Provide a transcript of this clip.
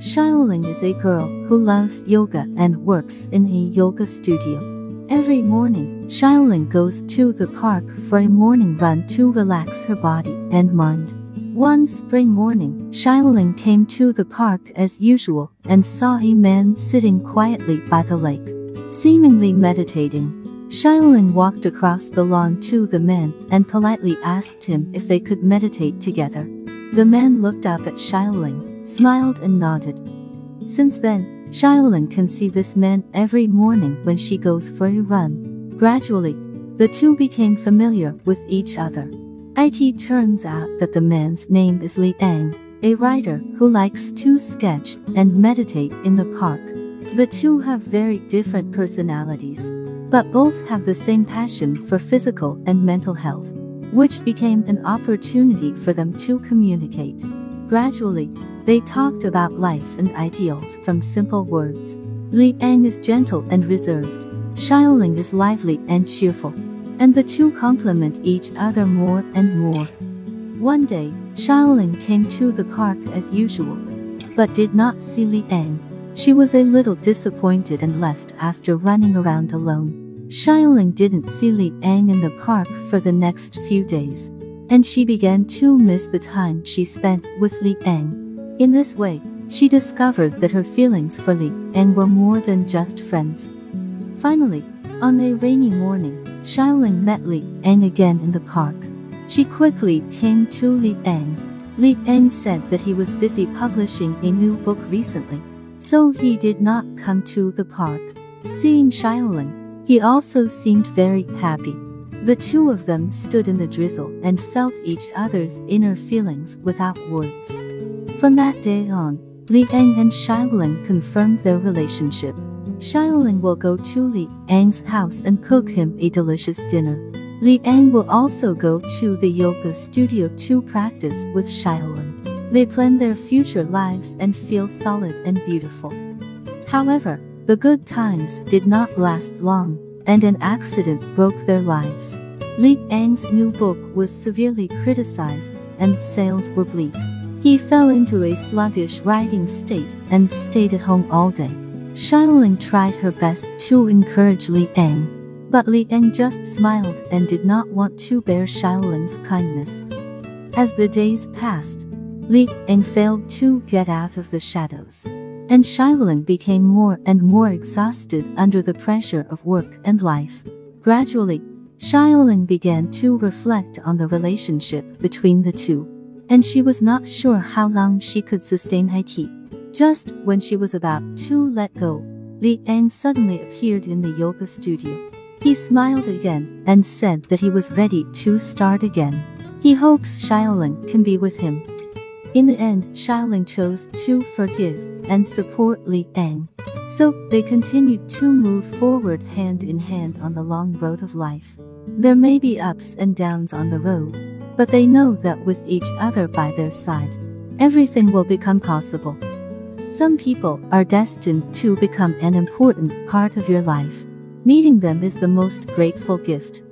Xiaoling is a girl who loves yoga and works in a yoga studio. Every morning, Xiaoling goes to the park for a morning run to relax her body and mind. One spring morning, Xiaoling came to the park as usual and saw a man sitting quietly by the lake, seemingly meditating. Xiaoling walked across the lawn to the man and politely asked him if they could meditate together. The man looked up at Xiaoling, smiled and nodded. Since then, Xiaoling can see this man every morning when she goes for a run. Gradually, the two became familiar with each other. It turns out that the man's name is Li Ang, a writer who likes to sketch and meditate in the park. The two have very different personalities but both have the same passion for physical and mental health, which became an opportunity for them to communicate. Gradually, they talked about life and ideals from simple words. Li Ang is gentle and reserved. Xiaoling is lively and cheerful. And the two complement each other more and more. One day, Xiaoling came to the park as usual, but did not see Li Ang. She was a little disappointed and left after running around alone. Xiaoling didn't see Li Ang in the park for the next few days, and she began to miss the time she spent with Li Ang. In this way, she discovered that her feelings for Li Ang were more than just friends. Finally, on a rainy morning, Xiaoling met Li Ang again in the park. She quickly came to Li Ang. Li Ang said that he was busy publishing a new book recently, so he did not come to the park. Seeing Xiaoling, he also seemed very happy. The two of them stood in the drizzle and felt each other's inner feelings without words. From that day on, Li Ang and Xiaoling confirmed their relationship. Xiaoling will go to Li Ang's house and cook him a delicious dinner. Li Ang will also go to the yoga studio to practice with Xiaoling. They plan their future lives and feel solid and beautiful. However, the good times did not last long, and an accident broke their lives. Li Ang's new book was severely criticized, and sales were bleak. He fell into a sluggish writing state and stayed at home all day. Xiaoling tried her best to encourage Li Ang, but Li Ang just smiled and did not want to bear Xiaoling's kindness. As the days passed, Li Ang failed to get out of the shadows and Xiaoling became more and more exhausted under the pressure of work and life. Gradually, Xiaoling began to reflect on the relationship between the two, and she was not sure how long she could sustain it. Just when she was about to let go, Li Ang suddenly appeared in the yoga studio. He smiled again and said that he was ready to start again. He hopes Xiaoling can be with him. In the end, Xiaoling chose to forgive and support Li Ang. So they continued to move forward hand in hand on the long road of life. There may be ups and downs on the road, but they know that with each other by their side, everything will become possible. Some people are destined to become an important part of your life. Meeting them is the most grateful gift.